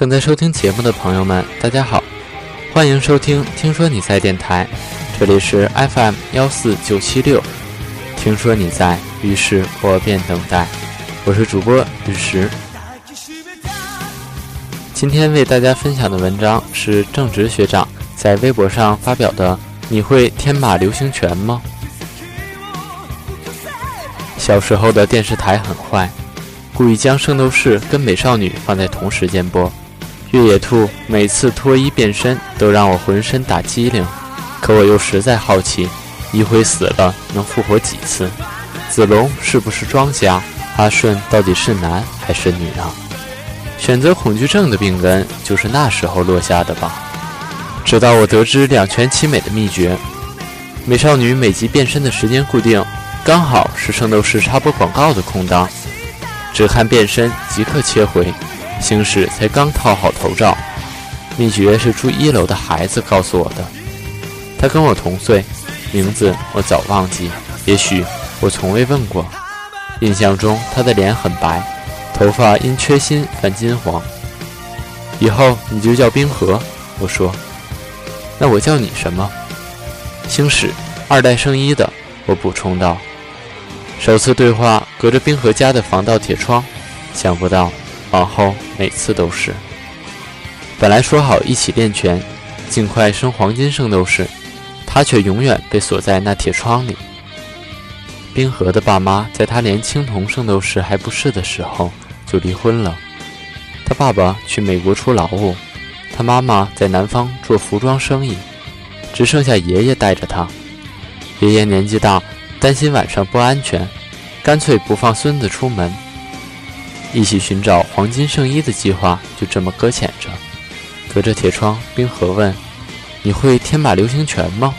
正在收听节目的朋友们，大家好，欢迎收听《听说你在》电台，这里是 FM 幺四九七六。听说你在，于是我便等待。我是主播日食。今天为大家分享的文章是正直学长在微博上发表的：“你会天马流星拳吗？”小时候的电视台很坏，故意将《圣斗士》跟《美少女》放在同时间播。越野兔每次脱衣变身都让我浑身打激灵，可我又实在好奇，一辉死了能复活几次？子龙是不是装瞎？阿顺到底是男还是女啊？选择恐惧症的病根就是那时候落下的吧？直到我得知两全其美的秘诀：美少女每集变身的时间固定，刚好是圣斗士插播广告的空档，只看变身即刻切回。星矢才刚套好头罩，秘诀是住一楼的孩子告诉我的。他跟我同岁，名字我早忘记，也许我从未问过。印象中他的脸很白，头发因缺锌泛金黄。以后你就叫冰河，我说。那我叫你什么？星矢，二代圣衣的，我补充道。首次对话隔着冰河家的防盗铁窗，想不到。往后每次都是。本来说好一起练拳，尽快升黄金圣斗士，他却永远被锁在那铁窗里。冰河的爸妈在他连青铜圣斗士还不是的时候就离婚了。他爸爸去美国出劳务，他妈妈在南方做服装生意，只剩下爷爷带着他。爷爷年纪大，担心晚上不安全，干脆不放孙子出门。一起寻找黄金圣衣的计划就这么搁浅着。隔着铁窗，冰河问：“你会天马流星拳吗？”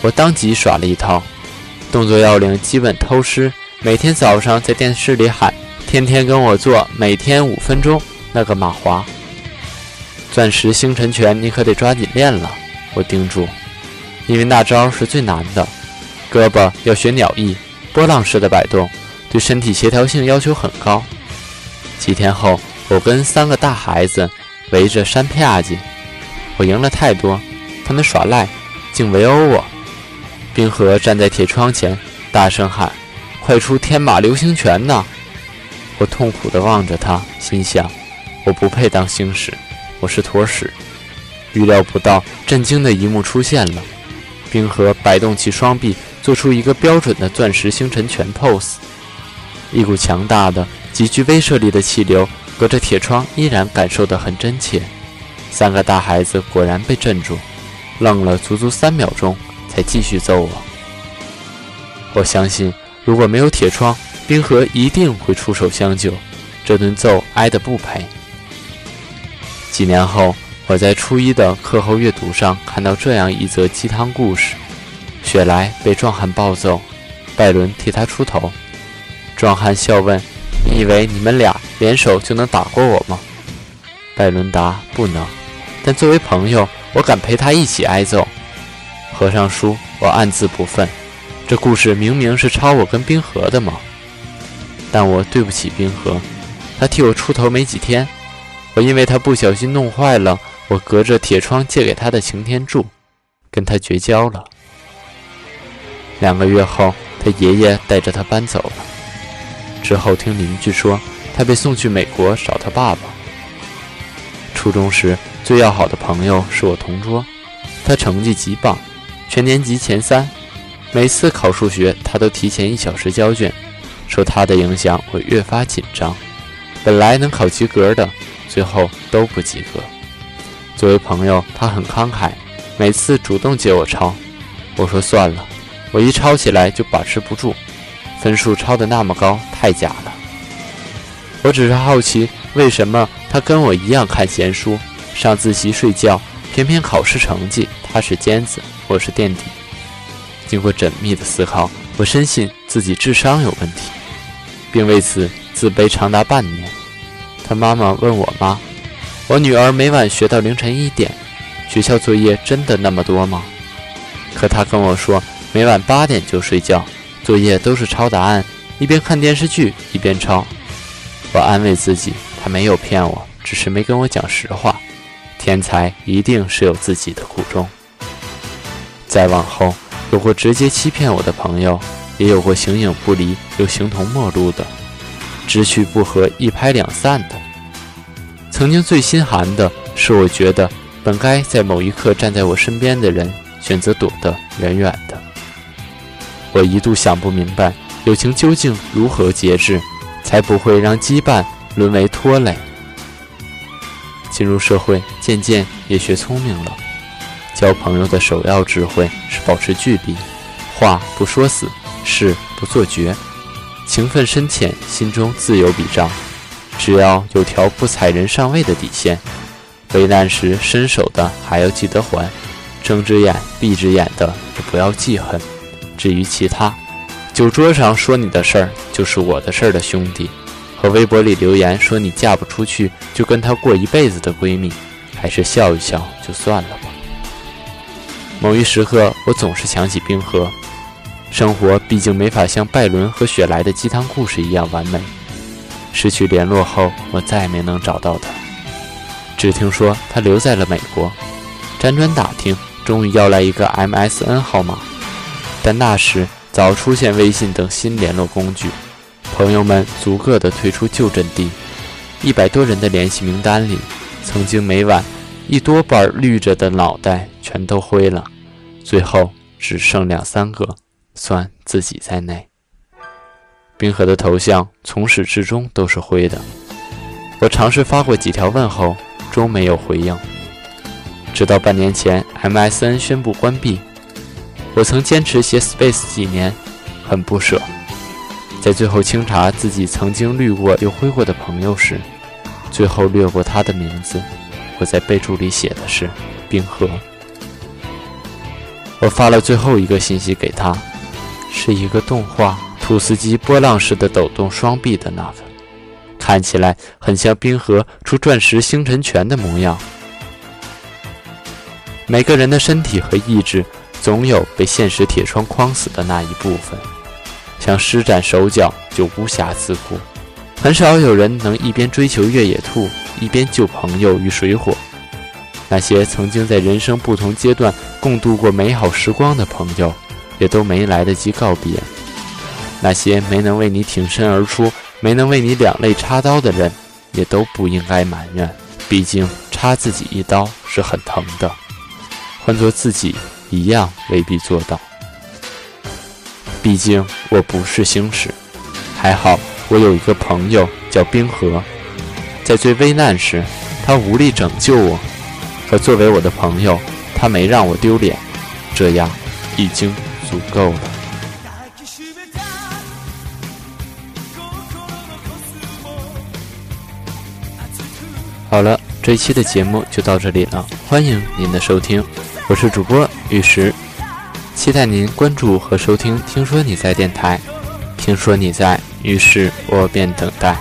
我当即耍了一套，动作要领基本偷师。每天早上在电视里喊：“天天跟我做，每天五分钟。”那个马华，钻石星辰拳你可得抓紧练了。我叮嘱，因为那招是最难的，胳膊要学鸟翼，波浪式的摆动，对身体协调性要求很高。几天后，我跟三个大孩子围着山啪叽，我赢了太多，他们耍赖，竟围殴我。冰河站在铁窗前，大声喊：“快出天马流星拳呐！”我痛苦地望着他，心想：我不配当星矢，我是坨屎。预料不到，震惊的一幕出现了：冰河摆动起双臂，做出一个标准的钻石星辰拳 pose，一股强大的。极具威慑力的气流，隔着铁窗依然感受得很真切。三个大孩子果然被镇住，愣了足足三秒钟，才继续揍我。我相信，如果没有铁窗，冰河一定会出手相救。这顿揍挨得不赔。几年后，我在初一的课后阅读上看到这样一则鸡汤故事：雪莱被壮汉暴揍，拜伦替他出头。壮汉笑问。你以为你们俩联手就能打过我吗？拜伦答：“不能。”但作为朋友，我敢陪他一起挨揍。合上书，我暗自不忿。这故事明明是抄我跟冰河的嘛。但我对不起冰河，他替我出头没几天，我因为他不小心弄坏了我隔着铁窗借给他的擎天柱，跟他绝交了。两个月后，他爷爷带着他搬走了。之后听邻居说，他被送去美国找他爸爸。初中时最要好的朋友是我同桌，他成绩极棒，全年级前三。每次考数学，他都提前一小时交卷。受他的影响，我越发紧张。本来能考及格的，最后都不及格。作为朋友，他很慷慨，每次主动借我抄。我说算了，我一抄起来就把持不住。分数抄的那么高，太假了。我只是好奇，为什么他跟我一样看闲书、上自习睡觉，偏偏考试成绩他是尖子，我是垫底。经过缜密的思考，我深信自己智商有问题，并为此自卑长达半年。他妈妈问我妈：“我女儿每晚学到凌晨一点，学校作业真的那么多吗？”可他跟我说，每晚八点就睡觉。作业都是抄答案，一边看电视剧一边抄。我安慰自己，他没有骗我，只是没跟我讲实话。天才一定是有自己的苦衷。再往后，有过直接欺骗我的朋友，也有过形影不离又形同陌路的，志趣不合一拍两散的。曾经最心寒的是，我觉得本该在某一刻站在我身边的人，选择躲得远远。我一度想不明白，友情究竟如何节制，才不会让羁绊沦为拖累。进入社会，渐渐也学聪明了。交朋友的首要智慧是保持距离，话不说死，事不做绝，情分深浅，心中自有笔账。只要有条不踩人上位的底线，危难时伸手的还要记得还，睁只眼闭只眼的也不要记恨。至于其他，酒桌上说你的事儿就是我的事儿的兄弟。和微博里留言说你嫁不出去就跟他过一辈子的闺蜜，还是笑一笑就算了吧。某一时刻，我总是想起冰河。生活毕竟没法像拜伦和雪莱的鸡汤故事一样完美。失去联络后，我再也没能找到他。只听说他留在了美国，辗转打听，终于要来一个 MSN 号码，但那时早出现微信等新联络工具。朋友们逐个的退出旧阵地，一百多人的联系名单里，曾经每晚一多半绿着的脑袋全都灰了，最后只剩两三个，算自己在内。冰河的头像从始至终都是灰的。我尝试发过几条问候，终没有回应。直到半年前，MSN 宣布关闭，我曾坚持写 Space 几年，很不舍。在最后清查自己曾经绿过又灰过的朋友时，最后略过他的名字。我在备注里写的是“冰河”。我发了最后一个信息给他，是一个动画吐司机波浪式的抖动双臂的那个，看起来很像冰河出钻石星辰拳的模样。每个人的身体和意志，总有被现实铁窗框死的那一部分。想施展手脚就无暇自顾，很少有人能一边追求越野兔，一边救朋友于水火。那些曾经在人生不同阶段共度过美好时光的朋友，也都没来得及告别。那些没能为你挺身而出、没能为你两肋插刀的人，也都不应该埋怨。毕竟插自己一刀是很疼的，换做自己一样未必做到。毕竟我不是星矢，还好我有一个朋友叫冰河，在最危难时，他无力拯救我，可作为我的朋友，他没让我丢脸，这样已经足够了。好了，这一期的节目就到这里了，欢迎您的收听，我是主播玉石。期待您关注和收听。听说你在电台，听说你在，于是我便等待。